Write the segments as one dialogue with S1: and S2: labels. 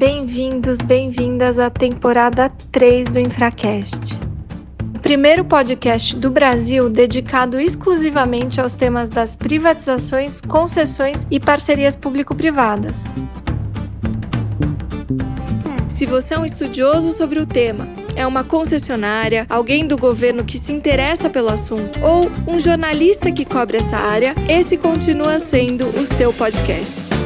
S1: Bem-vindos, bem-vindas à temporada 3 do Infracast. O primeiro podcast do Brasil dedicado exclusivamente aos temas das privatizações, concessões e parcerias público-privadas. Se você é um estudioso sobre o tema, é uma concessionária, alguém do governo que se interessa pelo assunto ou um jornalista que cobre essa área, esse continua sendo o seu podcast.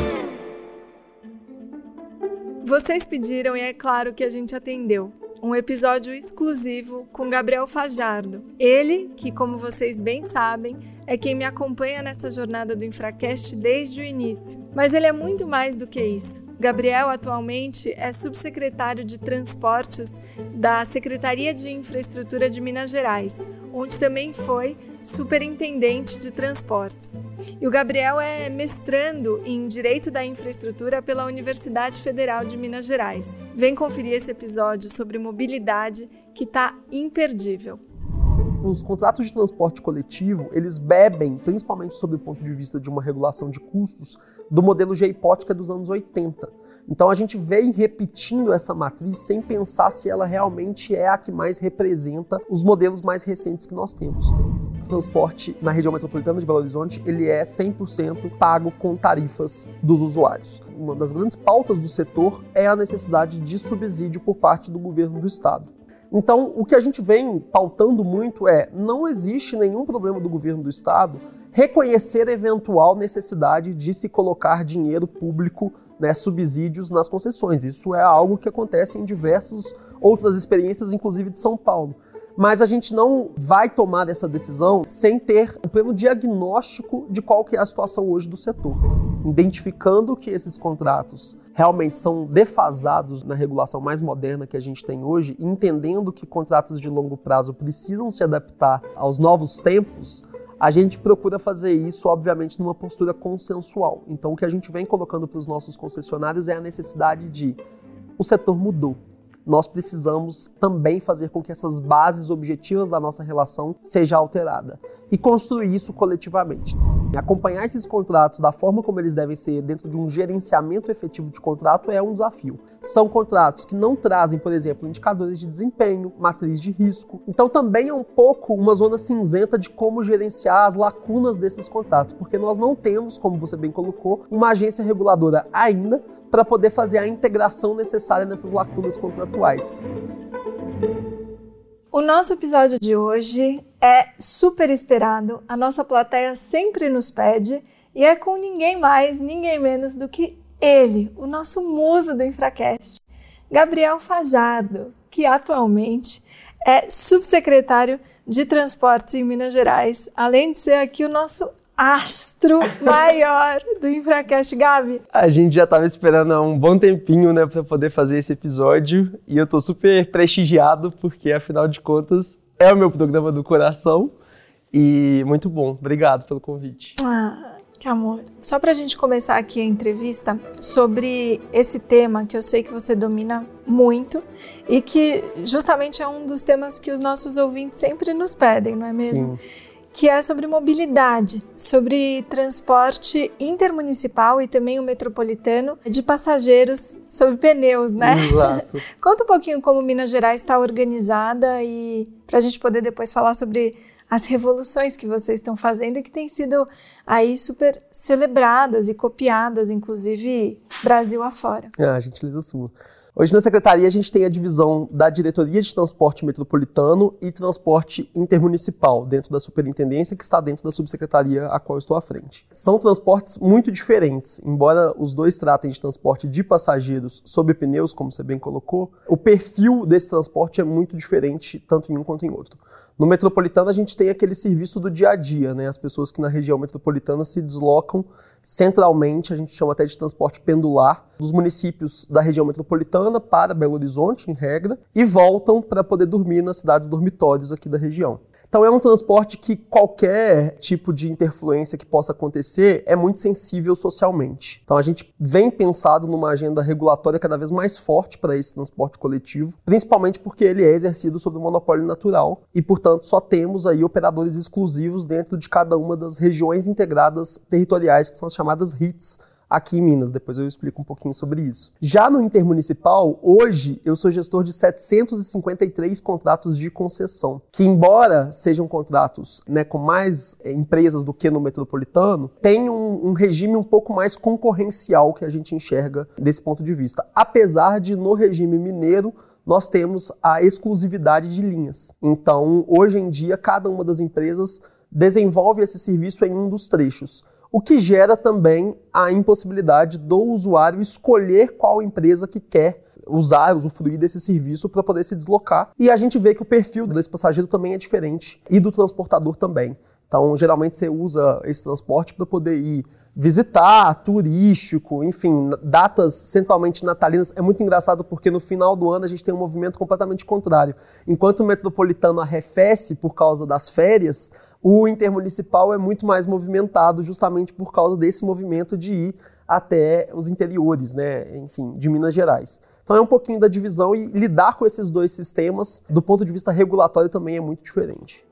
S1: Vocês pediram e é claro que a gente atendeu. Um episódio exclusivo com Gabriel Fajardo. Ele, que, como vocês bem sabem, é quem me acompanha nessa jornada do Infracast desde o início. Mas ele é muito mais do que isso. Gabriel atualmente é subsecretário de Transportes da Secretaria de Infraestrutura de Minas Gerais, onde também foi superintendente de transportes. E o Gabriel é mestrando em Direito da Infraestrutura pela Universidade Federal de Minas Gerais. Vem conferir esse episódio sobre mobilidade que está imperdível
S2: os contratos de transporte coletivo, eles bebem, principalmente sob o ponto de vista de uma regulação de custos, do modelo é dos anos 80. Então a gente vem repetindo essa matriz sem pensar se ela realmente é a que mais representa os modelos mais recentes que nós temos. Transporte na região metropolitana de Belo Horizonte, ele é 100% pago com tarifas dos usuários. Uma das grandes pautas do setor é a necessidade de subsídio por parte do governo do estado. Então, o que a gente vem pautando muito é: não existe nenhum problema do governo do estado reconhecer eventual necessidade de se colocar dinheiro público, né, subsídios nas concessões. Isso é algo que acontece em diversas outras experiências, inclusive de São Paulo mas a gente não vai tomar essa decisão sem ter o pleno diagnóstico de qual que é a situação hoje do setor. Identificando que esses contratos realmente são defasados na regulação mais moderna que a gente tem hoje, entendendo que contratos de longo prazo precisam se adaptar aos novos tempos, a gente procura fazer isso, obviamente, numa postura consensual. Então, o que a gente vem colocando para os nossos concessionários é a necessidade de o setor mudou nós precisamos também fazer com que essas bases objetivas da nossa relação seja alterada e construir isso coletivamente. Acompanhar esses contratos da forma como eles devem ser dentro de um gerenciamento efetivo de contrato é um desafio. São contratos que não trazem, por exemplo, indicadores de desempenho, matriz de risco. Então também é um pouco uma zona cinzenta de como gerenciar as lacunas desses contratos, porque nós não temos, como você bem colocou, uma agência reguladora ainda para poder fazer a integração necessária nessas lacunas contratuais.
S1: O nosso episódio de hoje é super esperado, a nossa plateia sempre nos pede e é com ninguém mais, ninguém menos do que ele, o nosso muso do Infracast, Gabriel Fajardo, que atualmente é subsecretário de Transportes em Minas Gerais, além de ser aqui o nosso astro maior do Infracast, Gabi.
S2: A gente já estava esperando há um bom tempinho, né, para poder fazer esse episódio e eu tô super prestigiado porque afinal de contas é o meu programa do coração e muito bom. Obrigado pelo convite.
S1: Ah, que amor. Só para a gente começar aqui a entrevista sobre esse tema que eu sei que você domina muito e que justamente é um dos temas que os nossos ouvintes sempre nos pedem, não é mesmo? Sim que é sobre mobilidade, sobre transporte intermunicipal e também o metropolitano de passageiros sobre pneus, né?
S2: Exato.
S1: Conta um pouquinho como Minas Gerais está organizada e para a gente poder depois falar sobre as revoluções que vocês estão fazendo e que têm sido aí super celebradas e copiadas, inclusive Brasil afora.
S2: Ah, a gentileza sua. Hoje na secretaria a gente tem a divisão da Diretoria de Transporte Metropolitano e Transporte Intermunicipal, dentro da superintendência, que está dentro da subsecretaria a qual estou à frente. São transportes muito diferentes, embora os dois tratem de transporte de passageiros sob pneus, como você bem colocou, o perfil desse transporte é muito diferente, tanto em um quanto em outro. No metropolitano a gente tem aquele serviço do dia a dia, né? As pessoas que na região metropolitana se deslocam centralmente, a gente chama até de transporte pendular, dos municípios da região metropolitana para Belo Horizonte, em regra, e voltam para poder dormir nas cidades dormitórios aqui da região. Então é um transporte que qualquer tipo de interfluência que possa acontecer é muito sensível socialmente. Então a gente vem pensado numa agenda regulatória cada vez mais forte para esse transporte coletivo, principalmente porque ele é exercido sob o monopólio natural e, portanto, só temos aí operadores exclusivos dentro de cada uma das regiões integradas territoriais que são as chamadas RITs, aqui em Minas. Depois eu explico um pouquinho sobre isso. Já no intermunicipal, hoje eu sou gestor de 753 contratos de concessão, que embora sejam contratos né, com mais é, empresas do que no metropolitano, tem um, um regime um pouco mais concorrencial que a gente enxerga desse ponto de vista. Apesar de no regime mineiro nós temos a exclusividade de linhas. Então, hoje em dia, cada uma das empresas desenvolve esse serviço em um dos trechos o que gera também a impossibilidade do usuário escolher qual empresa que quer usar, usufruir desse serviço para poder se deslocar. E a gente vê que o perfil desse passageiro também é diferente e do transportador também. Então, geralmente você usa esse transporte para poder ir visitar, turístico, enfim, datas centralmente natalinas. É muito engraçado porque no final do ano a gente tem um movimento completamente contrário. Enquanto o metropolitano arrefece por causa das férias, o intermunicipal é muito mais movimentado justamente por causa desse movimento de ir até os interiores, né, enfim, de Minas Gerais. Então é um pouquinho da divisão e lidar com esses dois sistemas, do ponto de vista regulatório, também é muito diferente.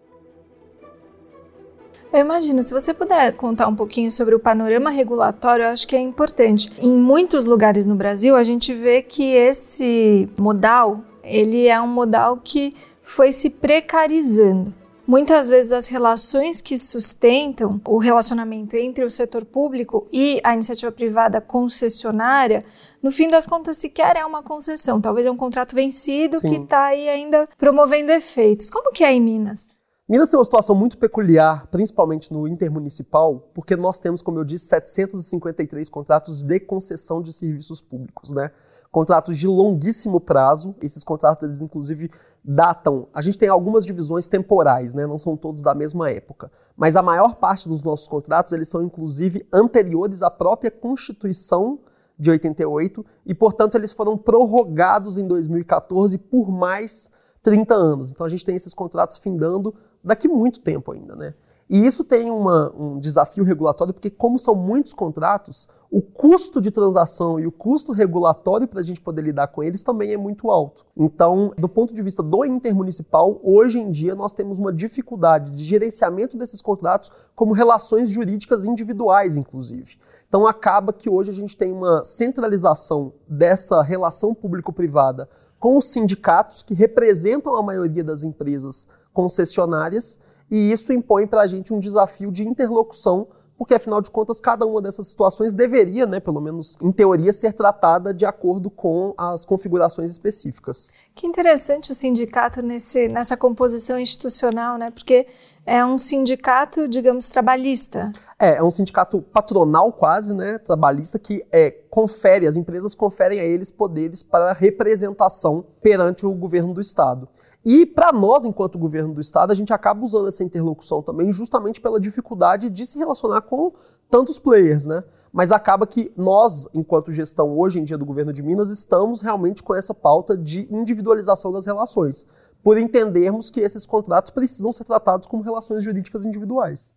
S1: Eu imagino, se você puder contar um pouquinho sobre o panorama regulatório, eu acho que é importante. Em muitos lugares no Brasil, a gente vê que esse modal, ele é um modal que foi se precarizando. Muitas vezes as relações que sustentam o relacionamento entre o setor público e a iniciativa privada concessionária, no fim das contas sequer é uma concessão, talvez é um contrato vencido Sim. que está aí ainda promovendo efeitos. Como que é em Minas?
S2: Minas tem uma situação muito peculiar, principalmente no intermunicipal, porque nós temos, como eu disse, 753 contratos de concessão de serviços públicos, né? Contratos de longuíssimo prazo. Esses contratos, eles, inclusive, datam. A gente tem algumas divisões temporais, né? Não são todos da mesma época. Mas a maior parte dos nossos contratos, eles são inclusive anteriores à própria Constituição de 88 e, portanto, eles foram prorrogados em 2014 por mais 30 anos. Então a gente tem esses contratos findando daqui muito tempo ainda, né? E isso tem uma, um desafio regulatório, porque, como são muitos contratos, o custo de transação e o custo regulatório para a gente poder lidar com eles também é muito alto. Então, do ponto de vista do intermunicipal, hoje em dia nós temos uma dificuldade de gerenciamento desses contratos como relações jurídicas individuais, inclusive. Então, acaba que hoje a gente tem uma centralização dessa relação público-privada com os sindicatos que representam a maioria das empresas concessionárias e isso impõe para a gente um desafio de interlocução, porque afinal de contas cada uma dessas situações deveria, né, pelo menos em teoria, ser tratada de acordo com as configurações específicas.
S1: Que interessante o sindicato nesse, nessa composição institucional, né? Porque é um sindicato, digamos, trabalhista.
S2: É, é um sindicato patronal quase, né, trabalhista, que é, confere, as empresas conferem a eles poderes para representação perante o governo do Estado. E para nós, enquanto governo do Estado, a gente acaba usando essa interlocução também justamente pela dificuldade de se relacionar com tantos players, né? Mas acaba que nós, enquanto gestão hoje em dia do governo de Minas, estamos realmente com essa pauta de individualização das relações, por entendermos que esses contratos precisam ser tratados como relações jurídicas individuais.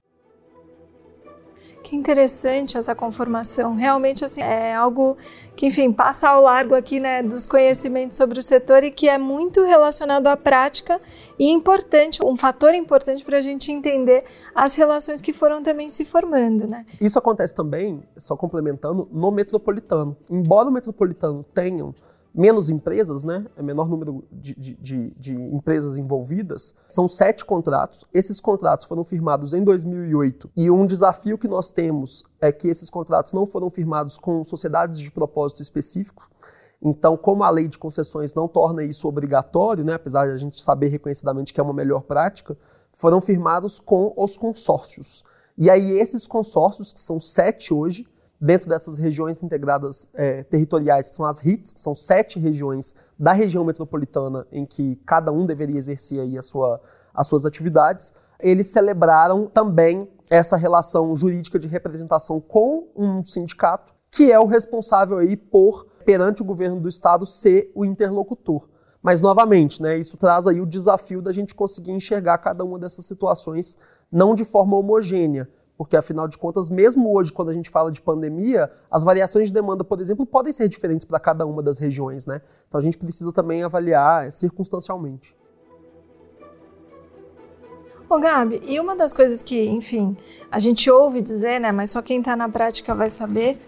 S1: Que interessante essa conformação. Realmente, assim, é algo que, enfim, passa ao largo aqui, né, dos conhecimentos sobre o setor e que é muito relacionado à prática e importante, um fator importante para a gente entender as relações que foram também se formando, né?
S2: Isso acontece também, só complementando, no metropolitano. Embora o metropolitano tenha menos empresas, né? É menor número de, de, de, empresas envolvidas. São sete contratos. Esses contratos foram firmados em 2008 e um desafio que nós temos é que esses contratos não foram firmados com sociedades de propósito específico. Então, como a lei de concessões não torna isso obrigatório, né, apesar de a gente saber reconhecidamente que é uma melhor prática, foram firmados com os consórcios. E aí, esses consórcios, que são sete hoje, dentro dessas regiões integradas é, territoriais, que são as RITs, que são sete regiões da região metropolitana em que cada um deveria exercer aí a sua, as suas atividades, eles celebraram também essa relação jurídica de representação com um sindicato, que é o responsável aí por, perante o governo do estado, ser o interlocutor. Mas, novamente, né, isso traz aí o desafio da gente conseguir enxergar cada uma dessas situações não de forma homogênea, porque, afinal de contas, mesmo hoje, quando a gente fala de pandemia, as variações de demanda, por exemplo, podem ser diferentes para cada uma das regiões, né? Então a gente precisa também avaliar circunstancialmente.
S1: Ô Gabi, e uma das coisas que, enfim, a gente ouve dizer, né, mas só quem está na prática vai saber,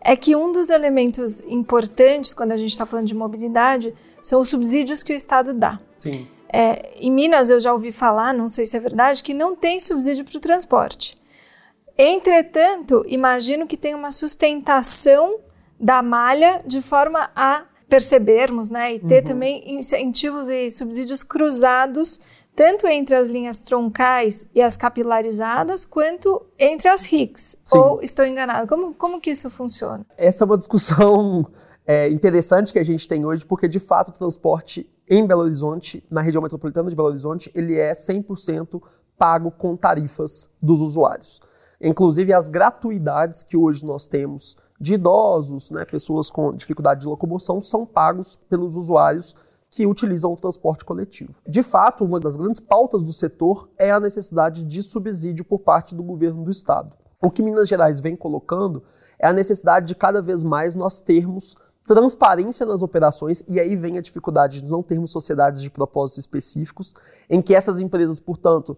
S1: é que um dos elementos importantes quando a gente está falando de mobilidade são os subsídios que o Estado dá.
S2: Sim.
S1: É, em Minas eu já ouvi falar, não sei se é verdade, que não tem subsídio para o transporte. Entretanto, imagino que tem uma sustentação da malha de forma a percebermos, né, e ter uhum. também incentivos e subsídios cruzados tanto entre as linhas troncais e as capilarizadas, quanto entre as RICs. Sim. Ou estou enganado? Como, como que isso funciona?
S2: Essa é uma discussão é, interessante que a gente tem hoje, porque de fato o transporte em Belo Horizonte, na região metropolitana de Belo Horizonte, ele é 100% pago com tarifas dos usuários. Inclusive as gratuidades que hoje nós temos de idosos, né, pessoas com dificuldade de locomoção, são pagos pelos usuários que utilizam o transporte coletivo. De fato, uma das grandes pautas do setor é a necessidade de subsídio por parte do governo do estado. O que Minas Gerais vem colocando é a necessidade de cada vez mais nós termos transparência nas operações, e aí vem a dificuldade de não termos sociedades de propósitos específicos, em que essas empresas, portanto,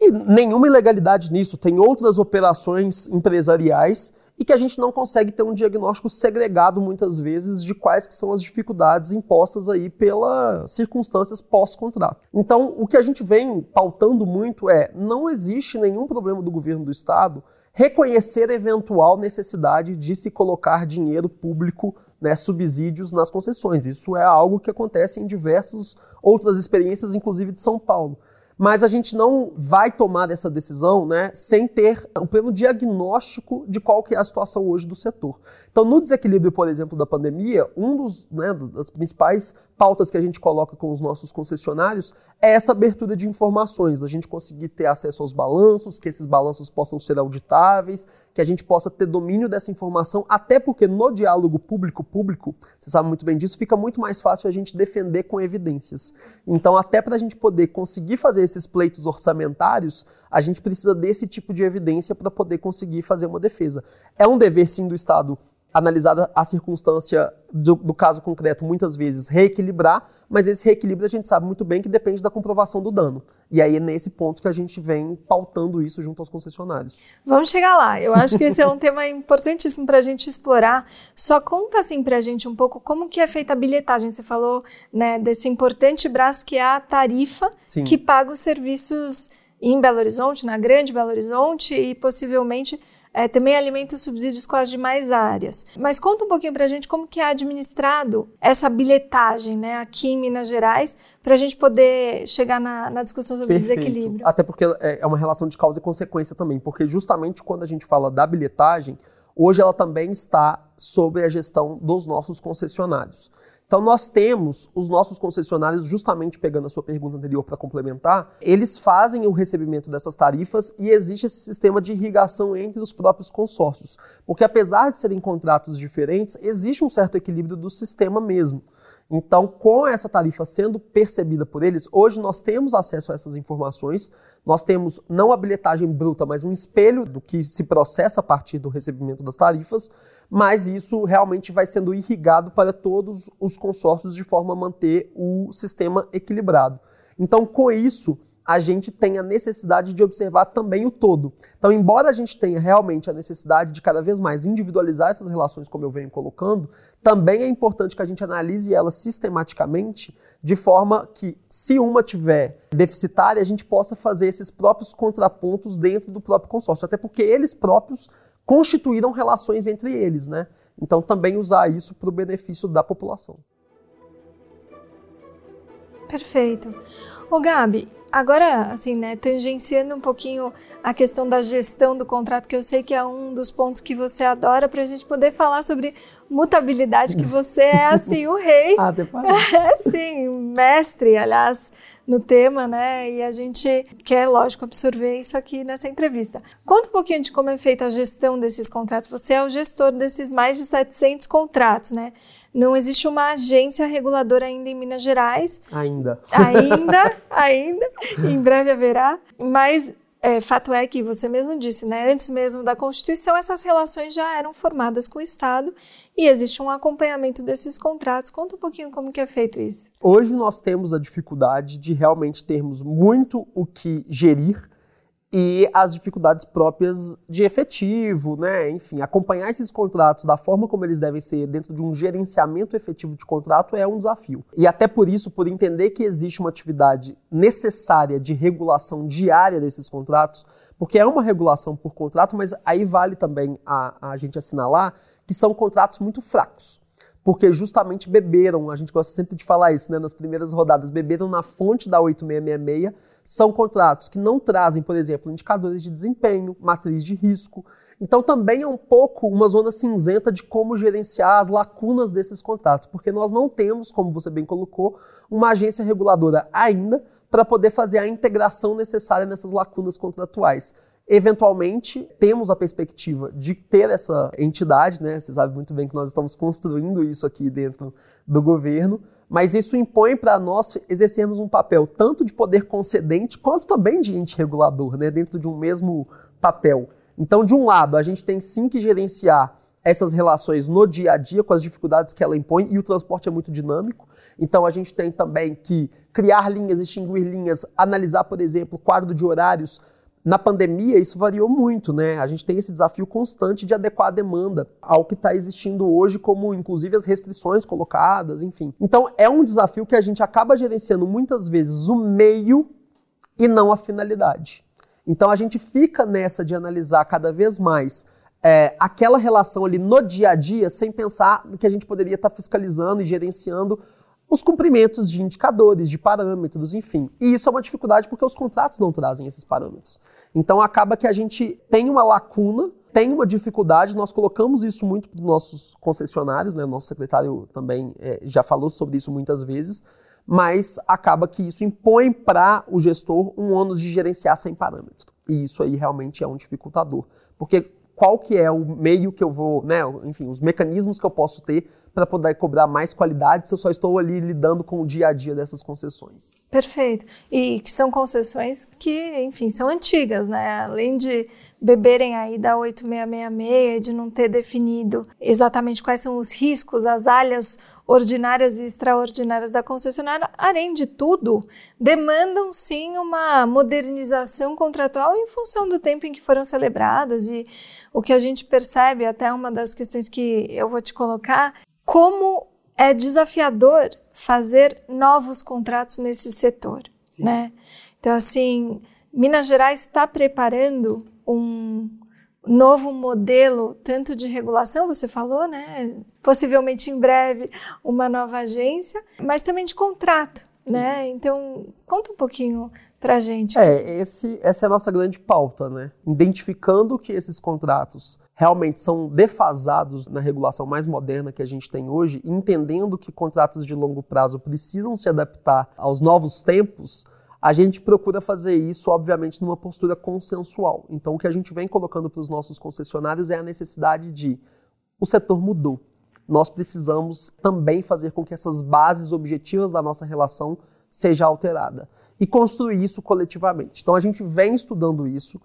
S2: e nenhuma ilegalidade nisso, tem outras operações empresariais e que a gente não consegue ter um diagnóstico segregado muitas vezes de quais que são as dificuldades impostas aí pelas circunstâncias pós-contrato. Então, o que a gente vem pautando muito é não existe nenhum problema do governo do estado reconhecer eventual necessidade de se colocar dinheiro público, né, subsídios nas concessões. Isso é algo que acontece em diversas outras experiências, inclusive de São Paulo mas a gente não vai tomar essa decisão né, sem ter o pleno diagnóstico de qual que é a situação hoje do setor. Então, no desequilíbrio, por exemplo, da pandemia, um dos né, das principais pautas que a gente coloca com os nossos concessionários é essa abertura de informações, da gente conseguir ter acesso aos balanços, que esses balanços possam ser auditáveis, que a gente possa ter domínio dessa informação, até porque no diálogo público-público, você sabe muito bem disso, fica muito mais fácil a gente defender com evidências. Então, até para a gente poder conseguir fazer esses pleitos orçamentários, a gente precisa desse tipo de evidência para poder conseguir fazer uma defesa. É um dever, sim, do Estado analisada a circunstância do, do, caso concreto, muitas vezes reequilibrar, mas esse reequilíbrio a gente sabe muito bem que depende da comprovação do dano. E aí é nesse ponto que a gente vem pautando isso junto aos concessionários.
S1: Vamos chegar lá. Eu acho que esse é um tema importantíssimo para a gente explorar. Só conta assim para a gente um pouco como que é feita a bilhetagem. Você falou né, desse importante braço que é a tarifa Sim. que paga os serviços em Belo Horizonte, na Grande Belo Horizonte e possivelmente é, também alimenta os subsídios com as demais áreas. Mas conta um pouquinho para a gente como que é administrado essa bilhetagem né, aqui em Minas Gerais, para a gente poder chegar na, na discussão sobre Perfeito. desequilíbrio.
S2: Até porque é, é uma relação de causa e consequência também, porque justamente quando a gente fala da bilhetagem, hoje ela também está sob a gestão dos nossos concessionários. Então nós temos os nossos concessionários, justamente pegando a sua pergunta anterior para complementar, eles fazem o recebimento dessas tarifas e existe esse sistema de irrigação entre os próprios consórcios. Porque apesar de serem contratos diferentes, existe um certo equilíbrio do sistema mesmo. Então, com essa tarifa sendo percebida por eles, hoje nós temos acesso a essas informações, nós temos não a bilhetagem bruta, mas um espelho do que se processa a partir do recebimento das tarifas, mas isso realmente vai sendo irrigado para todos os consórcios de forma a manter o sistema equilibrado. Então, com isso, a gente tem a necessidade de observar também o todo. Então, embora a gente tenha realmente a necessidade de cada vez mais individualizar essas relações, como eu venho colocando, também é importante que a gente analise elas sistematicamente, de forma que, se uma tiver deficitária, a gente possa fazer esses próprios contrapontos dentro do próprio consórcio, até porque eles próprios constituíram relações entre eles, né? Então, também usar isso para o benefício da população.
S1: Perfeito. Ô Gabi, agora, assim, né, tangenciando um pouquinho a questão da gestão do contrato, que eu sei que é um dos pontos que você adora, para a gente poder falar sobre mutabilidade, que você é, assim, o rei.
S2: ah, depois.
S1: É, sim, mestre, aliás, no tema, né? E a gente quer, lógico, absorver isso aqui nessa entrevista. Conta um pouquinho de como é feita a gestão desses contratos. Você é o gestor desses mais de 700 contratos, né? Não existe uma agência reguladora ainda em Minas Gerais.
S2: Ainda.
S1: Ainda, ainda. Em breve haverá. Mas é, fato é que você mesmo disse, né? Antes mesmo da Constituição, essas relações já eram formadas com o Estado e existe um acompanhamento desses contratos. Conta um pouquinho como que é feito isso.
S2: Hoje nós temos a dificuldade de realmente termos muito o que gerir e as dificuldades próprias de efetivo, né? Enfim, acompanhar esses contratos da forma como eles devem ser dentro de um gerenciamento efetivo de contrato é um desafio. E até por isso, por entender que existe uma atividade necessária de regulação diária desses contratos, porque é uma regulação por contrato, mas aí vale também a, a gente assinalar que são contratos muito fracos porque justamente beberam, a gente gosta sempre de falar isso, né, nas primeiras rodadas, beberam na fonte da 8666, são contratos que não trazem, por exemplo, indicadores de desempenho, matriz de risco. Então também é um pouco uma zona cinzenta de como gerenciar as lacunas desses contratos, porque nós não temos, como você bem colocou, uma agência reguladora ainda para poder fazer a integração necessária nessas lacunas contratuais. Eventualmente, temos a perspectiva de ter essa entidade, né? Você sabe muito bem que nós estamos construindo isso aqui dentro do governo, mas isso impõe para nós exercermos um papel tanto de poder concedente quanto também de ente regulador, né? Dentro de um mesmo papel. Então, de um lado, a gente tem sim que gerenciar essas relações no dia a dia com as dificuldades que ela impõe e o transporte é muito dinâmico. Então a gente tem também que criar linhas, extinguir linhas, analisar, por exemplo, quadro de horários na pandemia, isso variou muito, né? A gente tem esse desafio constante de adequar a demanda ao que está existindo hoje, como inclusive as restrições colocadas, enfim. Então, é um desafio que a gente acaba gerenciando muitas vezes o meio e não a finalidade. Então, a gente fica nessa de analisar cada vez mais é, aquela relação ali no dia a dia, sem pensar que a gente poderia estar tá fiscalizando e gerenciando os cumprimentos de indicadores, de parâmetros, enfim. E isso é uma dificuldade porque os contratos não trazem esses parâmetros. Então acaba que a gente tem uma lacuna, tem uma dificuldade, nós colocamos isso muito para os nossos concessionários, né? Nosso secretário também é, já falou sobre isso muitas vezes, mas acaba que isso impõe para o gestor um ônus de gerenciar sem parâmetro. E isso aí realmente é um dificultador. Porque qual que é o meio que eu vou, né, enfim, os mecanismos que eu posso ter para poder cobrar mais qualidade se eu só estou ali lidando com o dia a dia dessas concessões.
S1: Perfeito. E que são concessões que, enfim, são antigas, né? Além de beberem aí da 8666, de não ter definido exatamente quais são os riscos, as áreas ordinárias e extraordinárias da concessionária, além de tudo, demandam sim uma modernização contratual em função do tempo em que foram celebradas e o que a gente percebe, até uma das questões que eu vou te colocar, como é desafiador fazer novos contratos nesse setor, sim. né? Então assim, Minas Gerais está preparando um novo modelo, tanto de regulação, você falou, né? Possivelmente em breve uma nova agência, mas também de contrato, Sim. né? Então, conta um pouquinho para a gente.
S2: É, esse, essa é a nossa grande pauta, né? Identificando que esses contratos realmente são defasados na regulação mais moderna que a gente tem hoje, entendendo que contratos de longo prazo precisam se adaptar aos novos tempos, a gente procura fazer isso, obviamente, numa postura consensual. Então, o que a gente vem colocando para os nossos concessionários é a necessidade de o setor mudou. Nós precisamos também fazer com que essas bases objetivas da nossa relação seja alterada e construir isso coletivamente. Então, a gente vem estudando isso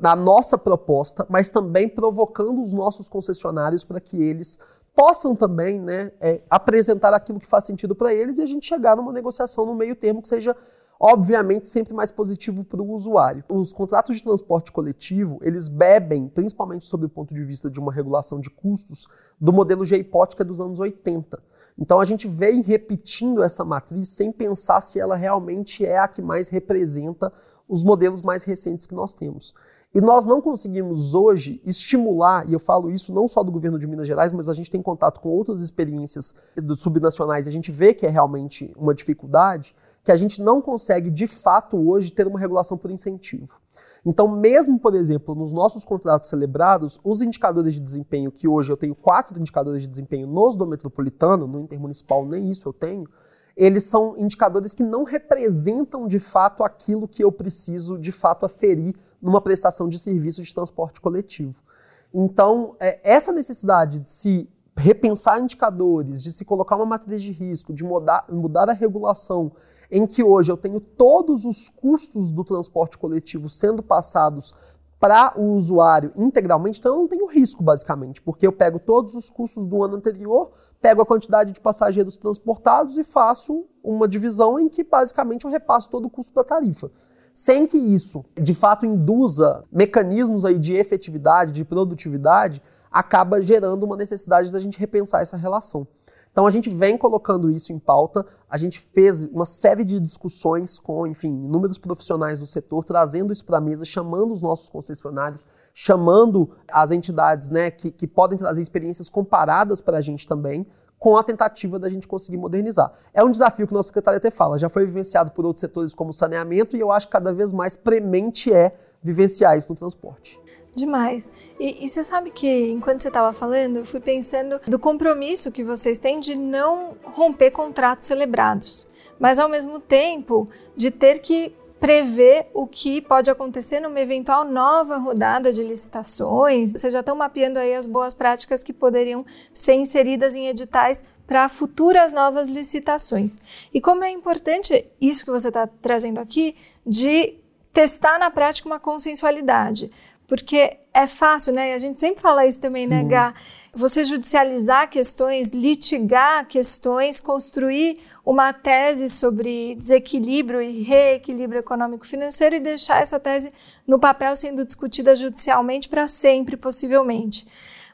S2: na nossa proposta, mas também provocando os nossos concessionários para que eles possam também né, é, apresentar aquilo que faz sentido para eles e a gente chegar numa negociação no meio termo que seja obviamente sempre mais positivo para o usuário. Os contratos de transporte coletivo, eles bebem, principalmente sob o ponto de vista de uma regulação de custos, do modelo GIPOT dos anos 80. Então a gente vem repetindo essa matriz sem pensar se ela realmente é a que mais representa os modelos mais recentes que nós temos. E nós não conseguimos hoje estimular, e eu falo isso não só do governo de Minas Gerais, mas a gente tem contato com outras experiências subnacionais a gente vê que é realmente uma dificuldade, que a gente não consegue, de fato, hoje ter uma regulação por incentivo. Então, mesmo, por exemplo, nos nossos contratos celebrados, os indicadores de desempenho, que hoje eu tenho quatro indicadores de desempenho nos do metropolitano, no intermunicipal nem isso eu tenho, eles são indicadores que não representam de fato aquilo que eu preciso de fato aferir numa prestação de serviço de transporte coletivo. Então, é, essa necessidade de se repensar indicadores, de se colocar uma matriz de risco, de mudar, mudar a regulação em que hoje eu tenho todos os custos do transporte coletivo sendo passados para o usuário integralmente, então eu não tenho risco, basicamente, porque eu pego todos os custos do ano anterior, pego a quantidade de passageiros transportados e faço uma divisão em que, basicamente, eu repasso todo o custo da tarifa. sem que isso, de fato, induza mecanismos aí de efetividade, de produtividade, acaba gerando uma necessidade da gente repensar essa relação. Então a gente vem colocando isso em pauta, a gente fez uma série de discussões com, enfim, inúmeros profissionais do setor, trazendo isso para a mesa, chamando os nossos concessionários, chamando as entidades né, que, que podem trazer experiências comparadas para a gente também, com a tentativa da gente conseguir modernizar. É um desafio que o nosso secretário até fala, já foi vivenciado por outros setores como saneamento e eu acho que cada vez mais premente é vivenciar isso no transporte.
S1: Demais. E, e, você sabe que, enquanto você estava falando, eu fui pensando do compromisso que vocês têm de não romper contratos celebrados, mas ao mesmo tempo de ter que prever o que pode acontecer numa eventual nova rodada de licitações. Vocês já estão mapeando aí as boas práticas que poderiam ser inseridas em editais para futuras novas licitações. E como é importante isso que você está trazendo aqui, de testar na prática uma consensualidade. Porque é fácil, né? A gente sempre fala isso também, né, Sim. né, Gá? Você judicializar questões, litigar questões, construir uma tese sobre desequilíbrio e reequilíbrio econômico-financeiro e deixar essa tese no papel sendo discutida judicialmente para sempre, possivelmente.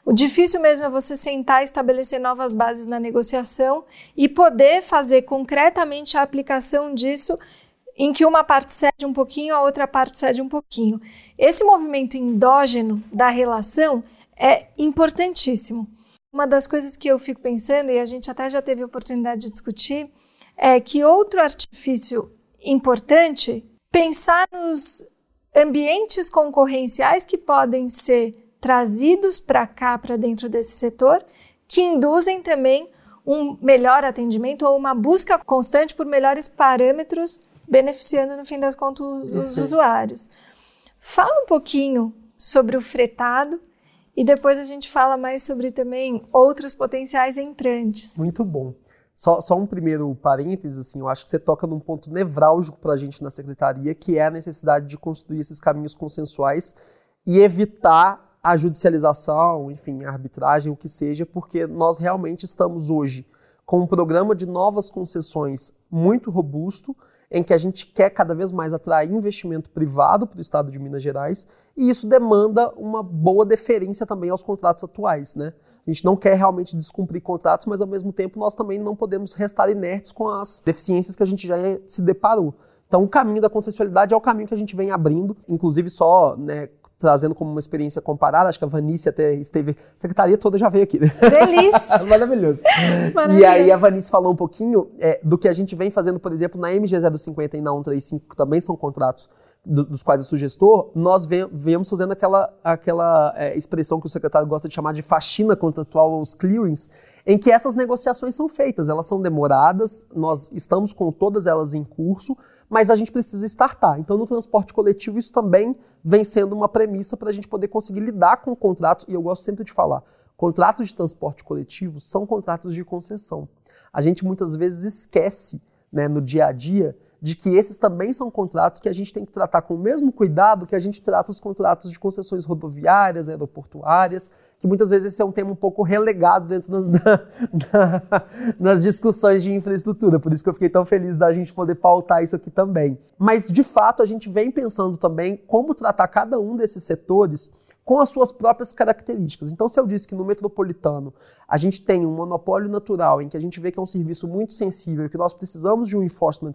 S1: O difícil mesmo é você sentar e estabelecer novas bases na negociação e poder fazer concretamente a aplicação disso em que uma parte cede um pouquinho, a outra parte cede um pouquinho. Esse movimento endógeno da relação é importantíssimo. Uma das coisas que eu fico pensando, e a gente até já teve oportunidade de discutir, é que outro artifício importante, pensar nos ambientes concorrenciais que podem ser trazidos para cá, para dentro desse setor, que induzem também um melhor atendimento ou uma busca constante por melhores parâmetros beneficiando, no fim das contas, os, os usuários. Fala um pouquinho sobre o fretado e depois a gente fala mais sobre também outros potenciais entrantes.
S2: Muito bom. Só, só um primeiro parênteses, assim, eu acho que você toca num ponto nevrálgico para a gente na secretaria, que é a necessidade de construir esses caminhos consensuais e evitar a judicialização, enfim, a arbitragem, o que seja, porque nós realmente estamos hoje com um programa de novas concessões muito robusto, em que a gente quer cada vez mais atrair investimento privado para o estado de Minas Gerais e isso demanda uma boa deferência também aos contratos atuais, né? A gente não quer realmente descumprir contratos, mas ao mesmo tempo nós também não podemos restar inertes com as deficiências que a gente já se deparou. Então, o caminho da consensualidade é o caminho que a gente vem abrindo, inclusive só né, trazendo como uma experiência comparada, acho que a Vanice até esteve, a secretaria toda já veio aqui. Né?
S1: Delícia!
S2: Maravilhoso. Maravilhoso. E aí a Vanice falou um pouquinho é, do que a gente vem fazendo, por exemplo, na MG050 e na 135, que também são contratos do, dos quais eu sou gestor, nós viemos fazendo aquela, aquela é, expressão que o secretário gosta de chamar de faxina contratual, os clearings, em que essas negociações são feitas, elas são demoradas, nós estamos com todas elas em curso, mas a gente precisa startar. Então, no transporte coletivo, isso também vem sendo uma premissa para a gente poder conseguir lidar com contratos, e eu gosto sempre de falar, contratos de transporte coletivo são contratos de concessão. A gente muitas vezes esquece, né, no dia a dia, de que esses também são contratos que a gente tem que tratar com o mesmo cuidado que a gente trata os contratos de concessões rodoviárias, aeroportuárias, que muitas vezes esse é um tema um pouco relegado dentro das, da, nas discussões de infraestrutura. Por isso que eu fiquei tão feliz da gente poder pautar isso aqui também. Mas, de fato, a gente vem pensando também como tratar cada um desses setores com as suas próprias características. Então, se eu disse que no metropolitano a gente tem um monopólio natural, em que a gente vê que é um serviço muito sensível, que nós precisamos de um enforcement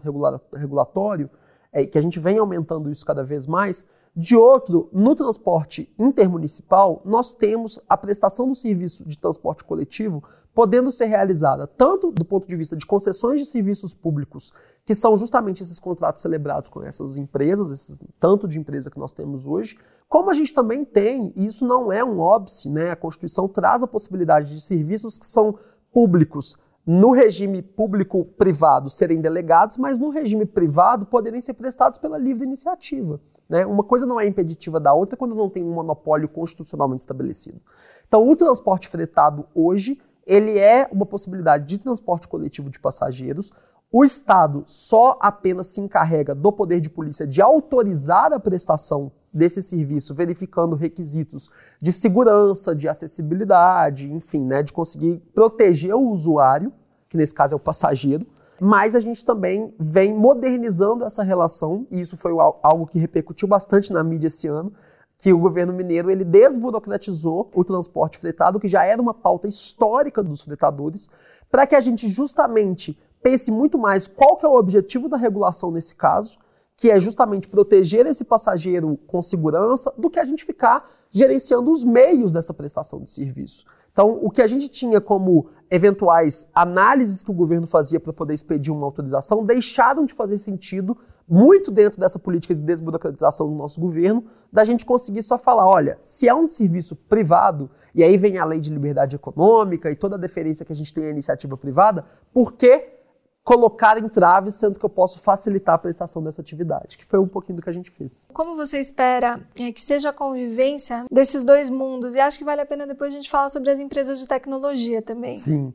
S2: regulatório, é, que a gente vem aumentando isso cada vez mais, de outro, no transporte intermunicipal, nós temos a prestação do serviço de transporte coletivo podendo ser realizada tanto do ponto de vista de concessões de serviços públicos, que são justamente esses contratos celebrados com essas empresas, esse tanto de empresa que nós temos hoje, como a gente também tem, e isso não é um óbice, né? A Constituição traz a possibilidade de serviços que são públicos no regime público-privado serem delegados, mas no regime privado poderem ser prestados pela livre iniciativa. Né? Uma coisa não é impeditiva da outra quando não tem um monopólio constitucionalmente estabelecido. Então, o transporte fretado hoje ele é uma possibilidade de transporte coletivo de passageiros. O Estado só apenas se encarrega do poder de polícia de autorizar a prestação desse serviço, verificando requisitos de segurança, de acessibilidade, enfim, né, de conseguir proteger o usuário, que nesse caso é o passageiro, mas a gente também vem modernizando essa relação, e isso foi algo que repercutiu bastante na mídia esse ano, que o governo mineiro ele desburocratizou o transporte fretado, que já era uma pauta histórica dos fretadores, para que a gente justamente pense muito mais qual que é o objetivo da regulação nesse caso, que é justamente proteger esse passageiro com segurança, do que a gente ficar gerenciando os meios dessa prestação de serviço. Então, o que a gente tinha como eventuais análises que o governo fazia para poder expedir uma autorização deixaram de fazer sentido muito dentro dessa política de desburocratização do nosso governo, da gente conseguir só falar, olha, se é um serviço privado, e aí vem a lei de liberdade econômica e toda a deferência que a gente tem à iniciativa privada, por que colocar entraves, sendo que eu posso facilitar a prestação dessa atividade, que foi um pouquinho do que a gente fez.
S1: Como você espera é, que seja a convivência desses dois mundos? E acho que vale a pena depois a gente falar sobre as empresas de tecnologia também.
S2: Sim.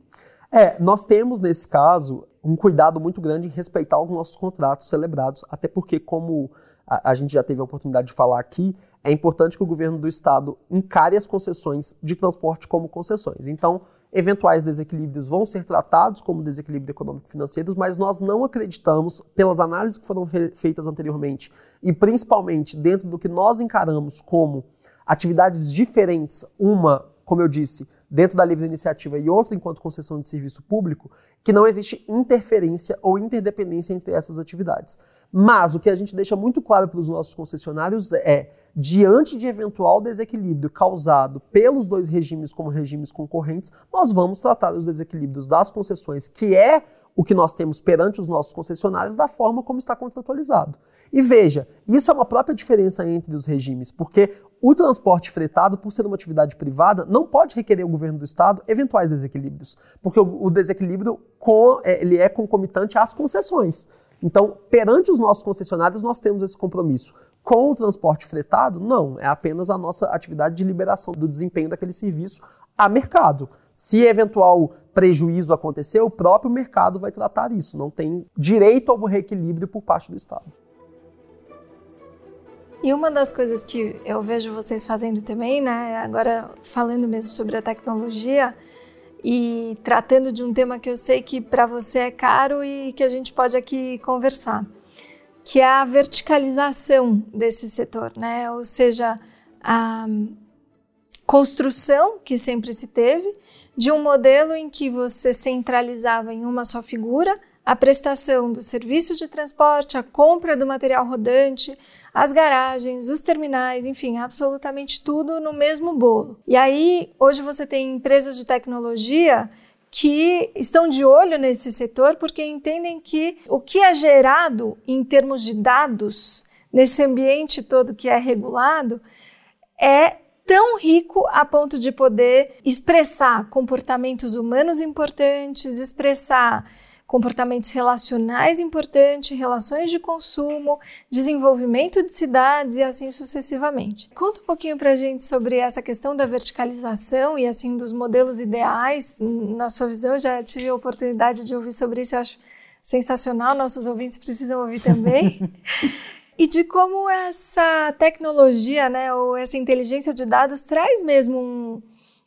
S2: É, nós temos nesse caso um cuidado muito grande em respeitar os nossos contratos celebrados, até porque, como a, a gente já teve a oportunidade de falar aqui, é importante que o governo do estado encare as concessões de transporte como concessões. Então, Eventuais desequilíbrios vão ser tratados como desequilíbrio econômico-financeiros, mas nós não acreditamos, pelas análises que foram feitas anteriormente, e principalmente dentro do que nós encaramos como atividades diferentes, uma, como eu disse, dentro da livre iniciativa e outra enquanto concessão de serviço público, que não existe interferência ou interdependência entre essas atividades. Mas o que a gente deixa muito claro para os nossos concessionários é, diante de eventual desequilíbrio causado pelos dois regimes como regimes concorrentes, nós vamos tratar os desequilíbrios das concessões, que é o que nós temos perante os nossos concessionários da forma como está contratualizado. E veja, isso é uma própria diferença entre os regimes, porque o transporte fretado, por ser uma atividade privada, não pode requerer ao governo do estado eventuais desequilíbrios, porque o, desequilíbrio com, é, ele é concomitante às concessões. Então, perante os nossos concessionários, nós temos esse compromisso. Com o transporte fretado, não, é apenas a nossa atividade de liberação do desempenho daquele serviço a mercado. Se eventual prejuízo acontecer, o próprio mercado vai tratar isso. Não tem direito ao reequilíbrio por parte do Estado.
S1: E uma das coisas que eu vejo vocês fazendo também, né, agora falando mesmo sobre a tecnologia e tratando de um tema que eu sei que para você é caro e que a gente pode aqui conversar, que é a verticalização desse setor, né? Ou seja, a construção que sempre se teve de um modelo em que você centralizava em uma só figura a prestação do serviço de transporte, a compra do material rodante, as garagens, os terminais, enfim, absolutamente tudo no mesmo bolo. E aí, hoje você tem empresas de tecnologia que estão de olho nesse setor porque entendem que o que é gerado em termos de dados nesse ambiente todo que é regulado é tão rico a ponto de poder expressar comportamentos humanos importantes, expressar comportamentos relacionais importantes, relações de consumo, desenvolvimento de cidades e assim sucessivamente. Conta um pouquinho para a gente sobre essa questão da verticalização e assim dos modelos ideais. Na sua visão, já tive a oportunidade de ouvir sobre isso, eu acho sensacional. Nossos ouvintes precisam ouvir também. e de como essa tecnologia, né, ou essa inteligência de dados traz mesmo um,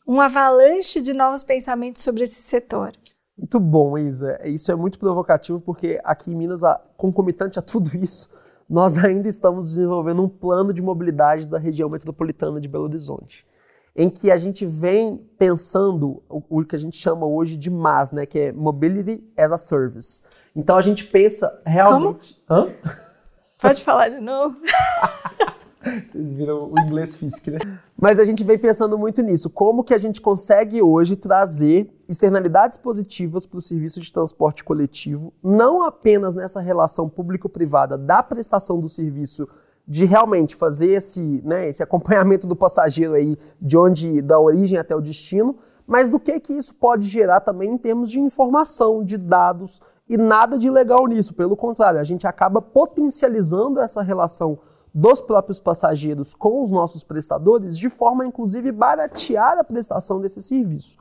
S1: um avalanche de novos pensamentos sobre esse setor.
S2: Muito bom, Isa. Isso é muito provocativo porque aqui em Minas, concomitante a tudo isso, nós ainda estamos desenvolvendo um plano de mobilidade da região metropolitana de Belo Horizonte, em que a gente vem pensando o, que a gente chama hoje de MAS, né, que é Mobility as a Service. Então a gente pensa realmente.
S1: Como? Hã? Pode falar de novo?
S2: Vocês viram o inglês físico, né? Mas a gente vem pensando muito nisso. Como que a gente consegue hoje trazer externalidades positivas para o serviço de transporte coletivo, não apenas nessa relação público-privada da prestação do serviço, de realmente fazer esse, né, esse acompanhamento do passageiro aí, de onde, da origem até o destino, mas do que que isso pode gerar também em termos de informação, de dados, e nada de ilegal nisso. Pelo contrário, a gente acaba potencializando essa relação dos próprios passageiros com os nossos prestadores, de forma a inclusive baratear a prestação desse serviço.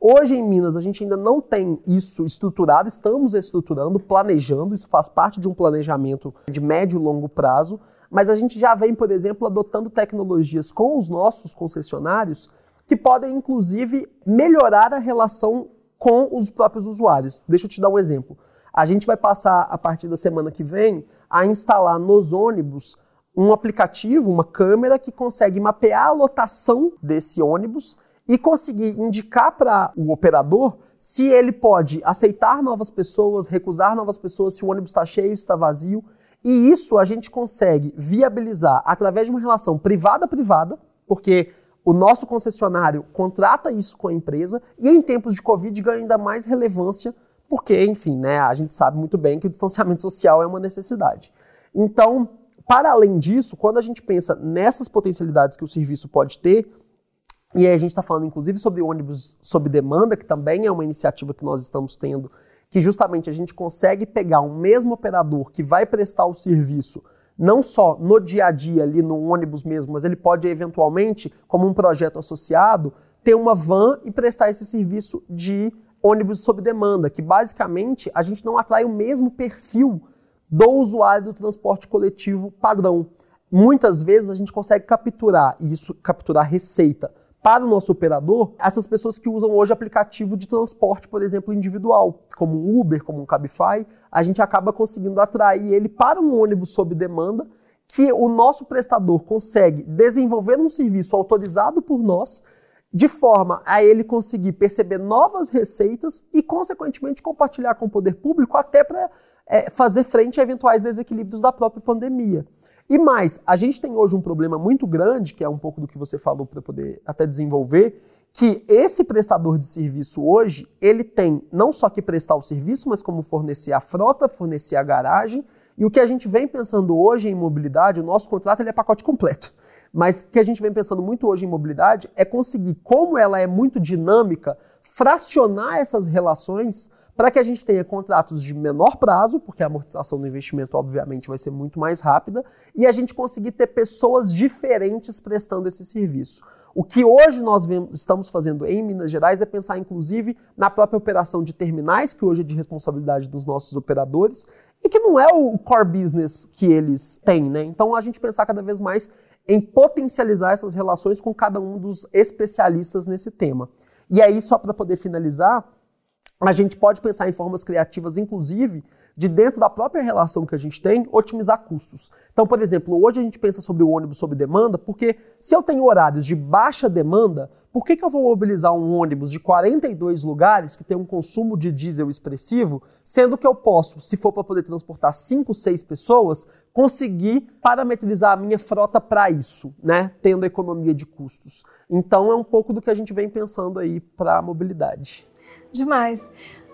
S2: Hoje em Minas a gente ainda não tem isso estruturado, estamos estruturando, planejando, isso faz parte de um planejamento de médio e longo prazo, mas a gente já vem, por exemplo, adotando tecnologias com os nossos concessionários que podem inclusive melhorar a relação com os próprios usuários. Deixa eu te dar um exemplo. A gente vai passar, a partir da semana que vem, a instalar nos ônibus um aplicativo, uma câmera que consegue mapear a lotação desse ônibus e conseguir indicar para o operador se ele pode aceitar novas pessoas, recusar novas pessoas, se o ônibus está cheio, está vazio. E isso a gente consegue viabilizar através de uma relação privada-privada, porque o nosso concessionário contrata isso com a empresa e em tempos de Covid ganha ainda mais relevância, porque, enfim, né, a gente sabe muito bem que o distanciamento social é uma necessidade. Então, para além disso, quando a gente pensa nessas potencialidades que o serviço pode ter, e aí a gente está falando inclusive sobre ônibus sob demanda, que também é uma iniciativa que nós estamos tendo, que justamente a gente consegue pegar um mesmo operador que vai prestar o serviço não só no dia a dia ali no ônibus mesmo, mas ele pode eventualmente, como um projeto associado, ter uma van e prestar esse serviço de ônibus sob demanda, que basicamente a gente não atrai o mesmo perfil do usuário do transporte coletivo padrão. Muitas vezes a gente consegue capturar isso, capturar receita para o nosso operador, essas pessoas que usam hoje aplicativo de transporte, por exemplo, individual, como um Uber, como um Cabify, a gente acaba conseguindo atrair ele para um ônibus sob demanda, que o nosso prestador consegue desenvolver um serviço autorizado por nós, de forma a ele conseguir perceber novas receitas e, consequentemente, compartilhar com o poder público até para é, fazer frente a eventuais desequilíbrios da própria pandemia. E mais, a gente tem hoje um problema muito grande, que é um pouco do que você falou para poder até desenvolver, que esse prestador de serviço hoje, ele tem não só que prestar o serviço, mas como fornecer a frota, fornecer a garagem. E o que a gente vem pensando hoje em mobilidade, o nosso contrato ele é pacote completo. Mas o que a gente vem pensando muito hoje em mobilidade é conseguir, como ela é muito dinâmica, fracionar essas relações para que a gente tenha contratos de menor prazo, porque a amortização do investimento, obviamente, vai ser muito mais rápida, e a gente conseguir ter pessoas diferentes prestando esse serviço. O que hoje nós estamos fazendo em Minas Gerais é pensar, inclusive, na própria operação de terminais, que hoje é de responsabilidade dos nossos operadores, e que não é o core business que eles têm, né? Então a gente pensar cada vez mais em potencializar essas relações com cada um dos especialistas nesse tema. E aí, só para poder finalizar, a gente pode pensar em formas criativas, inclusive, de dentro da própria relação que a gente tem, otimizar custos. Então, por exemplo, hoje a gente pensa sobre o ônibus sob demanda, porque se eu tenho horários de baixa demanda, por que, que eu vou mobilizar um ônibus de 42 lugares que tem um consumo de diesel expressivo, sendo que eu posso, se for para poder transportar 5, 6 pessoas, conseguir parametrizar a minha frota para isso, né? Tendo economia de custos. Então é um pouco do que a gente vem pensando aí para a mobilidade.
S1: Demais.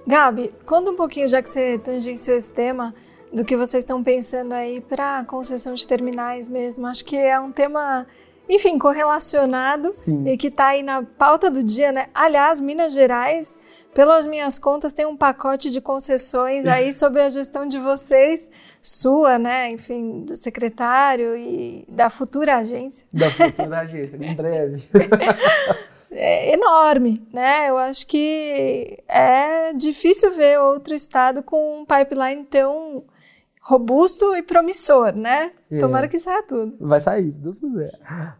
S1: Gabi, conta um pouquinho, já que você tangenciou esse tema, do que vocês estão pensando aí para concessão de terminais mesmo. Acho que é um tema, enfim, correlacionado Sim. e que está aí na pauta do dia, né? Aliás, Minas Gerais, pelas minhas contas, tem um pacote de concessões aí sobre a gestão de vocês, sua, né? Enfim, do secretário e da futura agência.
S2: Da futura agência, em breve.
S1: é enorme, né? Eu acho que é difícil ver outro estado com um pipeline tão robusto e promissor, né? É. Tomara que saia tudo.
S2: Vai sair, se Deus quiser.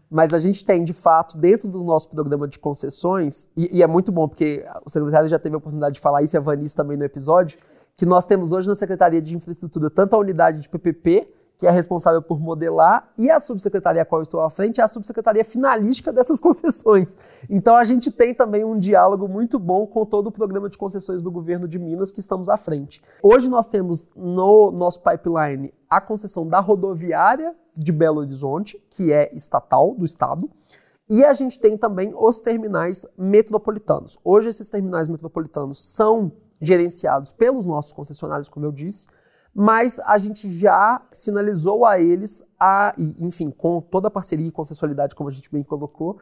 S2: Mas a gente tem, de fato, dentro do nosso programa de concessões, e, e é muito bom, porque o secretário já teve a oportunidade de falar isso, e a Vanice também no episódio, que nós temos hoje na Secretaria de Infraestrutura tanto a unidade de PPP, que é responsável por modelar, e a subsecretaria a qual eu estou à frente é a subsecretaria finalística dessas concessões. Então a gente tem também um diálogo muito bom com todo o programa de concessões do governo de Minas que estamos à frente. Hoje nós temos no nosso pipeline a concessão da rodoviária de Belo Horizonte, que é estatal do estado, e a gente tem também os terminais metropolitanos. Hoje esses terminais metropolitanos são gerenciados pelos nossos concessionários, como eu disse, mas a gente já sinalizou a eles, a, enfim, com toda a parceria e consensualidade, como a gente bem colocou,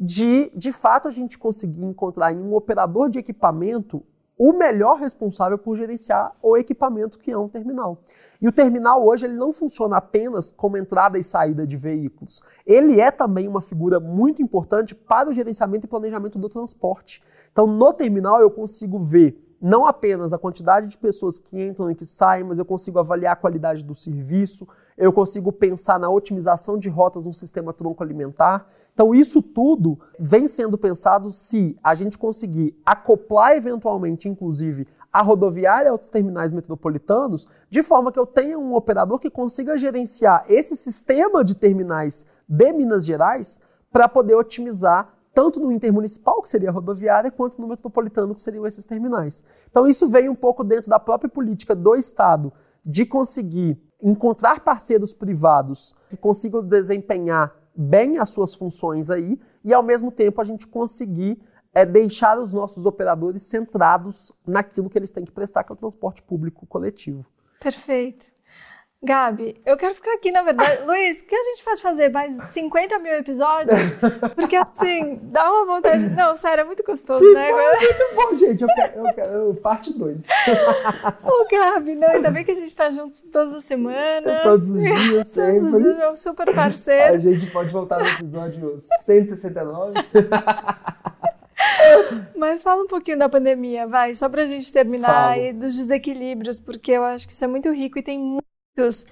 S2: de, de fato, a gente conseguir encontrar em um operador de equipamento o melhor responsável por gerenciar o equipamento que é um terminal. E o terminal hoje ele não funciona apenas como entrada e saída de veículos. Ele é também uma figura muito importante para o gerenciamento e planejamento do transporte. Então, no terminal eu consigo ver não apenas a quantidade de pessoas que entram e que saem, mas eu consigo avaliar a qualidade do serviço, eu consigo pensar na otimização de rotas no sistema tronco alimentar. Então, isso tudo vem sendo pensado se a gente conseguir acoplar eventualmente, inclusive, a rodoviária aos terminais metropolitanos, de forma que eu tenha um operador que consiga gerenciar esse sistema de terminais de Minas Gerais para poder otimizar tanto no intermunicipal, que seria a rodoviária, quanto no metropolitano, que seriam esses terminais. Então, isso veio um pouco dentro da própria política do Estado de conseguir encontrar parceiros privados que consigam desempenhar bem as suas funções aí e, ao mesmo tempo, a gente conseguir é, deixar os nossos operadores centrados naquilo que eles têm que prestar, que é o transporte público coletivo.
S1: Perfeito. Gabi, eu quero ficar aqui, na verdade. Luiz, o que a gente pode fazer? Mais 50 mil episódios? Porque, assim, dá uma vontade. Não, sério, é muito gostoso,
S2: que
S1: né?
S2: Bom, é muito bom, gente. Eu quero, eu quero parte 2.
S1: Ô, Gabi, não, ainda bem que a gente tá junto todas as semanas.
S2: Todos os dias, sempre. Todos os dias,
S1: meu super parceiro.
S2: A gente pode voltar no episódio 169.
S1: Mas fala um pouquinho da pandemia, vai, só pra gente terminar Falo. e dos desequilíbrios, porque eu acho que isso é muito rico e tem muitos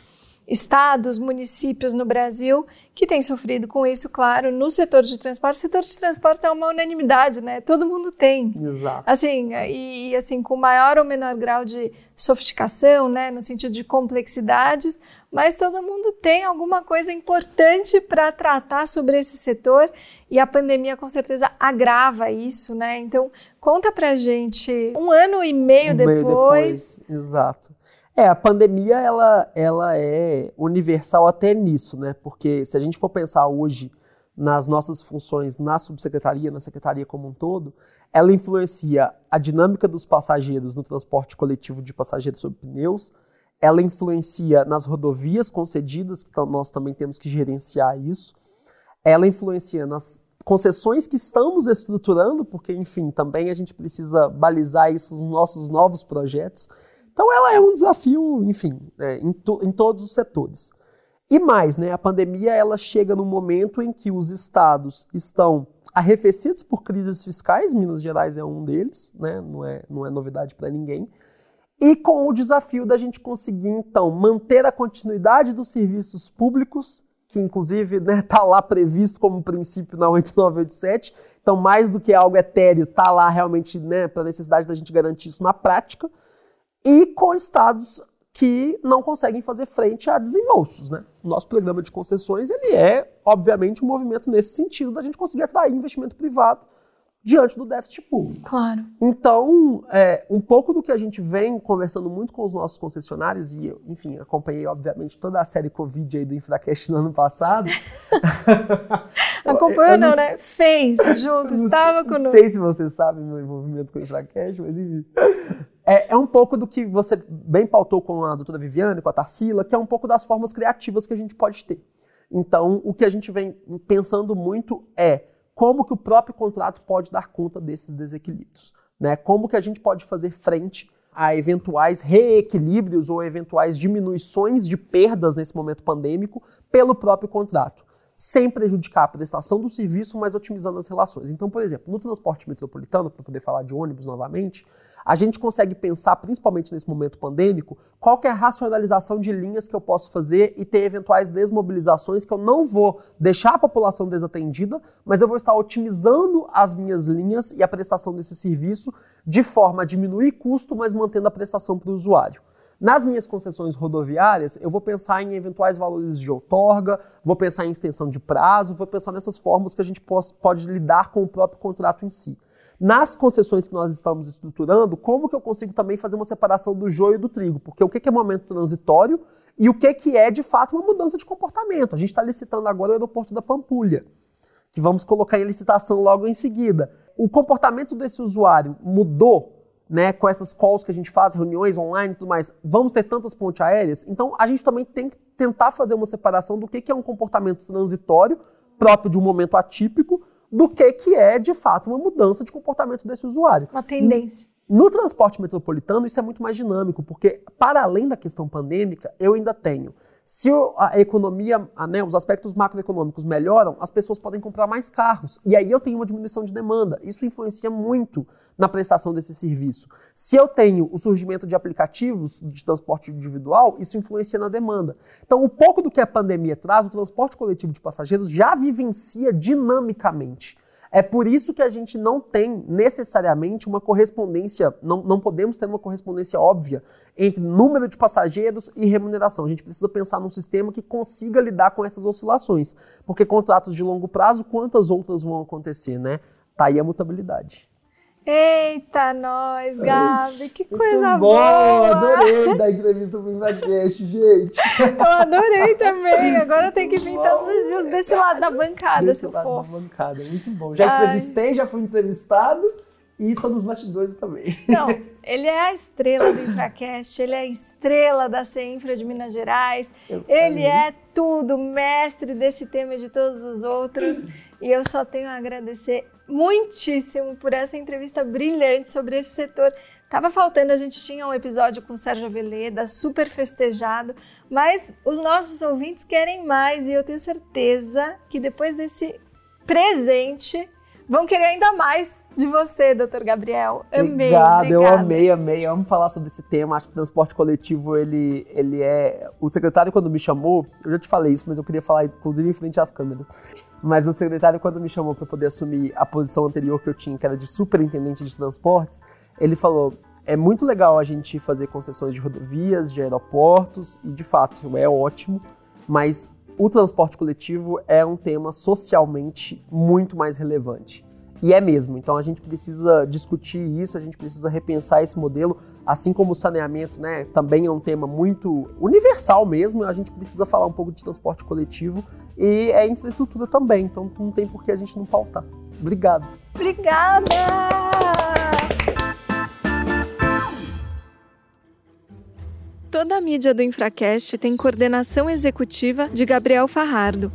S1: estados, municípios no Brasil que têm sofrido com isso, claro, no setor de transporte. O setor de transporte é uma unanimidade, né? Todo mundo tem.
S2: Exato.
S1: Assim, e assim, com maior ou menor grau de sofisticação, né, no sentido de complexidades, mas todo mundo tem alguma coisa importante para tratar sobre esse setor e a pandemia com certeza agrava isso, né? Então, conta pra gente um ano e meio,
S2: um
S1: depois.
S2: meio depois. Exato. É, a pandemia ela, ela é universal até nisso, né? Porque se a gente for pensar hoje nas nossas funções na subsecretaria, na secretaria como um todo, ela influencia a dinâmica dos passageiros no transporte coletivo de passageiros sobre pneus, ela influencia nas rodovias concedidas, que nós também temos que gerenciar isso, ela influencia nas concessões que estamos estruturando, porque, enfim, também a gente precisa balizar isso nos nossos novos projetos. Então ela é um desafio, enfim, é, em, to, em, todos os setores. E mais, né, a pandemia ela chega no momento em que os estados estão arrefecidos por crises fiscais, Minas Gerais é um deles, né, não, é, não é novidade para ninguém, e com o desafio da gente conseguir, então, manter a continuidade dos serviços públicos, que inclusive está né, tá lá previsto como princípio na 8987, então mais do que algo etéreo, está lá realmente né, para a necessidade da gente garantir isso na prática, e com estados que não conseguem fazer frente a desembolsos. Né? O nosso programa de concessões ele é, obviamente, um movimento nesse sentido da gente conseguir atrair investimento privado diante do déficit público.
S1: Claro.
S2: Então, é, um pouco do que a gente vem conversando muito com os nossos concessionários, e eu, enfim, acompanhei, obviamente, toda a série Covid aí do Infracast no ano passado.
S1: Acompanhou não, né? Fez junto, estava conosco.
S2: Não sei se você sabe meu envolvimento com o Infracast, mas enfim. É, um pouco do que você bem pautou com a doutora Viviane, com a Tarsila, que é um pouco das formas criativas que a gente pode ter. Então, o que a gente vem pensando muito é como que o próprio contrato pode dar conta desses desequilíbrios. Né? Como que a gente pode fazer frente a eventuais reequilíbrios ou eventuais diminuições de perdas nesse momento pandêmico pelo próprio contrato sem prejudicar a prestação do serviço, mas otimizando as relações. Então, por exemplo, no transporte metropolitano, para poder falar de ônibus novamente, a gente consegue pensar, principalmente nesse momento pandêmico, qual é a racionalização de linhas que eu posso fazer e ter eventuais desmobilizações que eu não vou deixar a população desatendida, mas eu vou estar otimizando as minhas linhas e a prestação desse serviço de forma a diminuir custo, mas mantendo a prestação para o usuário. Nas minhas concessões rodoviárias, eu vou pensar em eventuais valores de outorga, vou pensar em extensão de prazo, vou pensar nessas formas que a gente pode, lidar com o próprio contrato em si. Nas concessões que nós estamos estruturando, como que eu consigo também fazer uma separação do joio e do trigo? Porque o que é momento transitório e o que é de fato uma mudança de comportamento? A gente está licitando agora o aeroporto da Pampulha, que vamos colocar em licitação logo em seguida. O comportamento desse usuário mudou né, com essas calls que a gente faz, reuniões online e tudo mais, vamos ter tantas pontes aéreas? Então, a gente também tem que tentar fazer uma separação do que, que é um comportamento transitório, próprio de um momento atípico, do que, que é, de fato, uma mudança de comportamento desse usuário.
S1: Uma tendência.
S2: No transporte metropolitano, isso é muito mais dinâmico, porque, para além da questão pandêmica, eu ainda tenho Se a economia, né, os aspectos macroeconômicos melhoram, as pessoas podem comprar mais carros. E aí eu tenho uma diminuição de demanda. Isso influencia muito na prestação desse serviço. Se eu tenho o surgimento de aplicativos de transporte individual, isso influencia na demanda. Então, um pouco do que a pandemia traz, o transporte coletivo de passageiros já vivencia dinamicamente. É por isso que a gente não tem necessariamente uma correspondência, não, não podemos ter uma correspondência óbvia entre número de passageiros e remuneração. A gente precisa pensar num sistema que consiga lidar com essas oscilações. Porque contratos de longo prazo, quantas outras vão acontecer, né? Tá aí a mutabilidade.
S1: Eita, nós, Gabi, que coisa
S2: Muito
S1: boa!
S2: Adorei dar entrevista pro Invacast, gente.
S1: Eu adorei também. Agora eu tenho que vir todos os dias desse lado da bancada,
S2: Desse
S1: seu
S2: lado da bancada, muito bom. Já
S1: Ai.
S2: entrevistei, já fui entrevistado e tô nos bastidores também.
S1: Não, ele é a estrela do Infracast, ele é a estrela da CEINFRA de Minas Gerais,
S2: Eu
S1: ele é tudo, mestre desse tema e de todos os outros. E eu só tenho a agradecer muitíssimo por essa entrevista brilhante sobre esse setor. Tava faltando, a gente tinha um episódio com o Sérgio Aveleda, super festejado, mas os nossos ouvintes querem mais e eu tenho certeza que depois desse presente vão querer ainda mais de você, doutor Gabriel. Amei.
S2: Obrigado, eu
S1: obrigada.
S2: amei, amei. Eu amo falar sobre esse tema. Acho que o transporte coletivo, ele, ele é. O secretário, quando me chamou, eu já te falei isso, mas eu queria falar, inclusive, em frente às câmeras. Mas o secretário, quando me chamou para poder assumir a posição anterior que eu tinha, que era de superintendente de transportes, ele falou: é muito legal a gente fazer concessões de rodovias, de aeroportos, e de fato é ótimo, mas o transporte coletivo é um tema socialmente muito mais relevante. E é mesmo. Então a gente precisa discutir isso, a gente precisa repensar esse modelo, assim como o saneamento, né, também é um tema muito universal mesmo, a gente precisa falar um pouco de transporte coletivo e é infraestrutura também, então não tem por que a gente não pautar. Obrigado.
S1: Obrigada! Toda a mídia do Infracast tem coordenação executiva de Gabriel Farrardo.